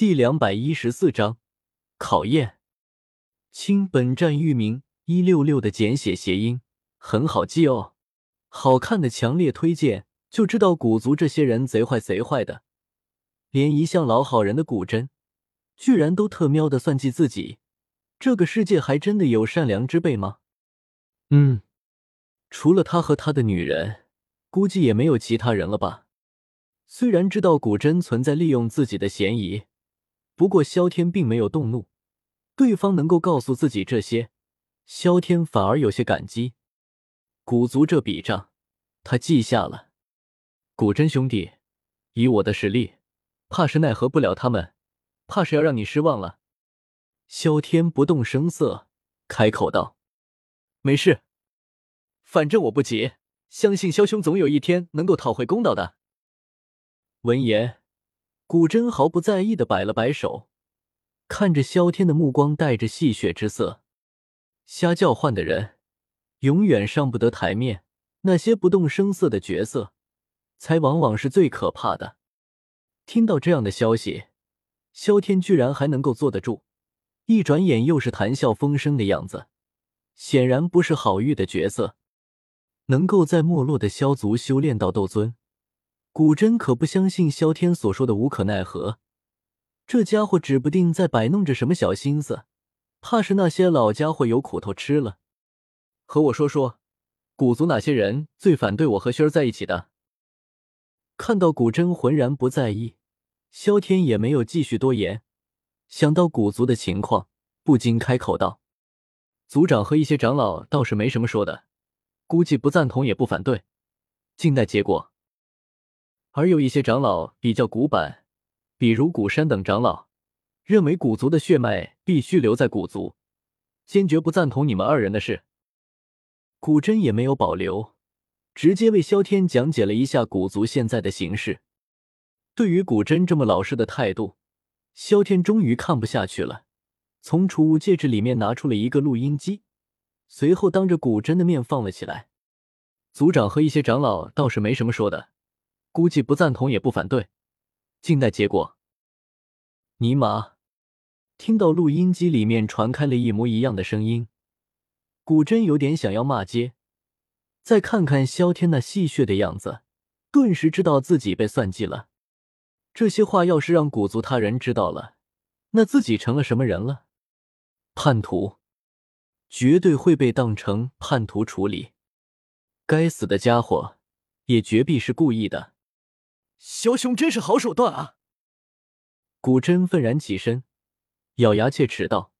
第两百一十四章考验。亲，本站域名一六六的简写谐音，很好记哦。好看的强烈推荐，就知道古族这些人贼坏贼坏的，连一向老好人的古真，居然都特喵的算计自己。这个世界还真的有善良之辈吗？嗯，除了他和他的女人，估计也没有其他人了吧。虽然知道古真存在利用自己的嫌疑，不过萧天并没有动怒。对方能够告诉自己这些，萧天反而有些感激。古族这笔账，他记下了。古真兄弟，以我的实力，怕是奈何不了他们，怕是要让你失望了。萧天不动声色，开口道：“没事，反正我不急，相信萧兄总有一天能够讨回公道的。”闻言，古真毫不在意的摆了摆手，看着萧天的目光带着戏谑之色。瞎叫唤的人，永远上不得台面。那些不动声色的角色，才往往是最可怕的。听到这样的消息，萧天居然还能够坐得住。一转眼又是谈笑风生的样子，显然不是好遇的角色。能够在没落的萧族修炼到斗尊，古真可不相信萧天所说的无可奈何。这家伙指不定在摆弄着什么小心思，怕是那些老家伙有苦头吃了。和我说说，古族哪些人最反对我和萱儿在一起的？看到古真浑然不在意，萧天也没有继续多言。想到古族的情况，不禁开口道：“族长和一些长老倒是没什么说的，估计不赞同也不反对，静待结果。而有一些长老比较古板，比如古山等长老，认为古族的血脉必须留在古族，坚决不赞同你们二人的事。”古真也没有保留，直接为萧天讲解了一下古族现在的形势。对于古真这么老实的态度。萧天终于看不下去了，从储物戒指里面拿出了一个录音机，随后当着古真的面放了起来。族长和一些长老倒是没什么说的，估计不赞同也不反对，静待结果。尼玛！听到录音机里面传开了一模一样的声音，古真有点想要骂街。再看看萧天那戏谑的样子，顿时知道自己被算计了。这些话要是让古族他人知道了，那自己成了什么人了？叛徒，绝对会被当成叛徒处理。该死的家伙，也绝必是故意的。萧兄真是好手段啊！古真愤然起身，咬牙切齿道，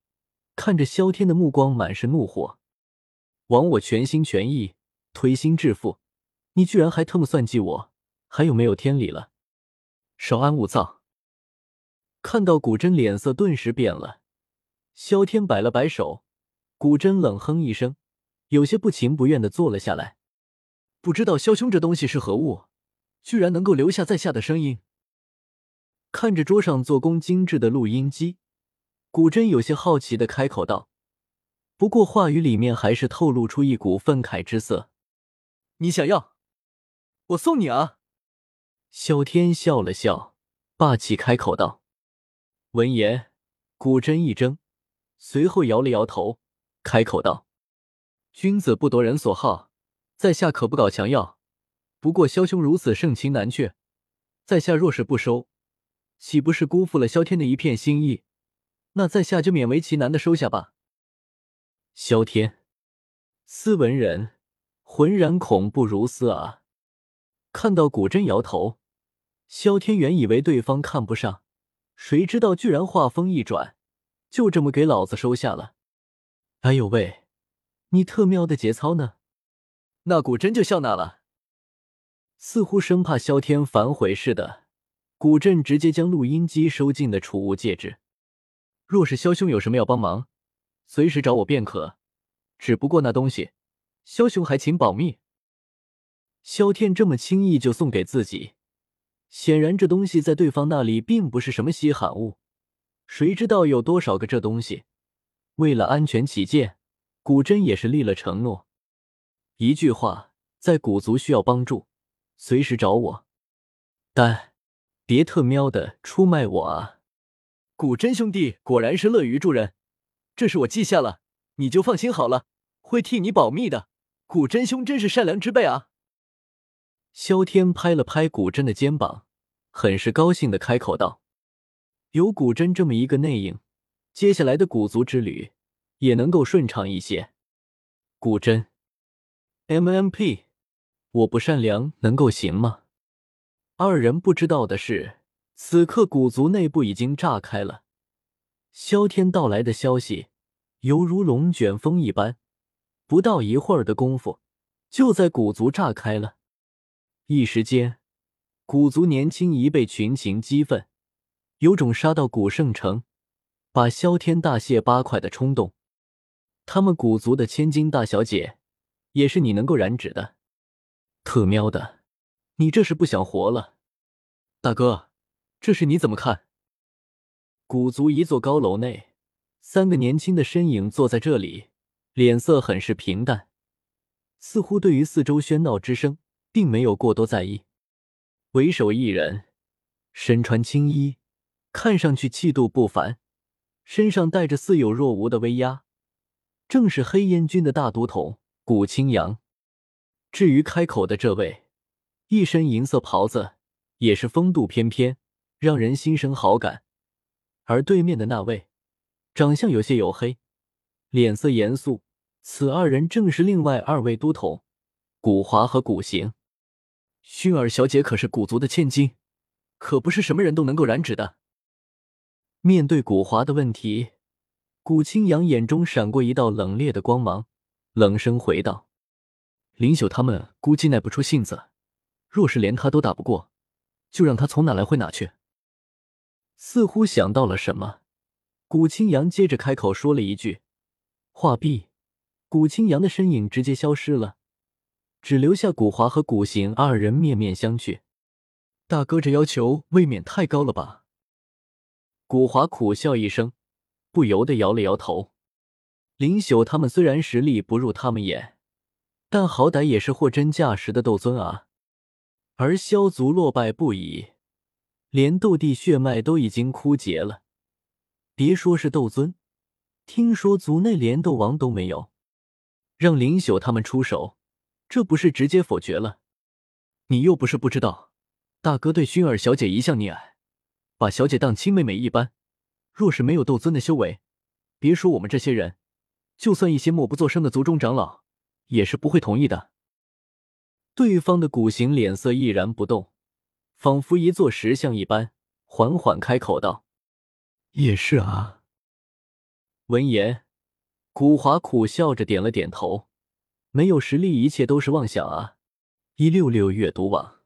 看着萧天的目光满是怒火。枉我全心全意推心置腹，你居然还特么算计我，还有没有天理了？稍安勿躁。看到古真脸色顿时变了，萧天摆了摆手，古真冷哼一声，有些不情不愿的坐了下来。不知道萧兄这东西是何物，居然能够留下在下的声音。看着桌上做工精致的录音机，古真有些好奇的开口道，不过话语里面还是透露出一股愤慨之色。你想要，我送你啊。萧天笑了笑，霸气开口道：“闻言，古真一怔，随后摇了摇头，开口道：‘君子不夺人所好，在下可不搞强要。不过萧兄如此盛情难却，在下若是不收，岂不是辜负了萧天的一片心意？那在下就勉为其难的收下吧。’萧天，斯文人，浑然恐怖如斯啊！看到古真摇头。”萧天原以为对方看不上，谁知道居然话锋一转，就这么给老子收下了。哎呦喂，你特喵的节操呢！那古真就笑纳了，似乎生怕萧天反悔似的。古镇直接将录音机收进了储物戒指。若是萧兄有什么要帮忙，随时找我便可。只不过那东西，萧兄还请保密。萧天这么轻易就送给自己。显然，这东西在对方那里并不是什么稀罕物。谁知道有多少个这东西？为了安全起见，古真也是立了承诺。一句话，在古族需要帮助，随时找我。但别特喵的出卖我啊！古真兄弟果然是乐于助人，这是我记下了，你就放心好了，会替你保密的。古真兄真是善良之辈啊！萧天拍了拍古真的肩膀，很是高兴的开口道：“有古真这么一个内应，接下来的古族之旅也能够顺畅一些。”古真，MMP，我不善良能够行吗？二人不知道的是，此刻古族内部已经炸开了。萧天到来的消息犹如龙卷风一般。不到一会儿的功夫，就在古族炸开了。一时间，古族年轻一辈群情激愤，有种杀到古圣城，把萧天大卸八块的冲动。他们古族的千金大小姐，也是你能够染指的？特喵的，你这是不想活了？大哥，这事你怎么看？古族一座高楼内，三个年轻的身影坐在这里。脸色很是平淡，似乎对于四周喧闹之声并没有过多在意。为首一人身穿青衣，看上去气度不凡，身上带着似有若无的威压，正是黑烟军的大都统古青阳。至于开口的这位，一身银色袍子，也是风度翩翩，让人心生好感。而对面的那位，长相有些黝黑。脸色严肃，此二人正是另外二位都统，古华和古行。薰儿小姐可是古族的千金，可不是什么人都能够染指的。面对古华的问题，古青阳眼中闪过一道冷冽的光芒，冷声回道：“林秀他们估计耐不出性子，若是连他都打不过，就让他从哪来回哪去。”似乎想到了什么，古青阳接着开口说了一句。话毕，古青阳的身影直接消失了，只留下古华和古行二人面面相觑。大哥这要求未免太高了吧？古华苦笑一声，不由得摇了摇头。林朽他们虽然实力不入他们眼，但好歹也是货真价实的斗尊啊。而萧族落败不已，连斗帝血脉都已经枯竭了，别说是斗尊。听说族内连斗王都没有，让林朽他们出手，这不是直接否决了？你又不是不知道，大哥对薰儿小姐一向溺爱，把小姐当亲妹妹一般。若是没有斗尊的修为，别说我们这些人，就算一些默不作声的族中长老，也是不会同意的。对方的古行脸色毅然不动，仿佛一座石像一般，缓缓开口道：“也是啊。”闻言，古华苦笑着点了点头。没有实力，一切都是妄想啊！一六六阅读网。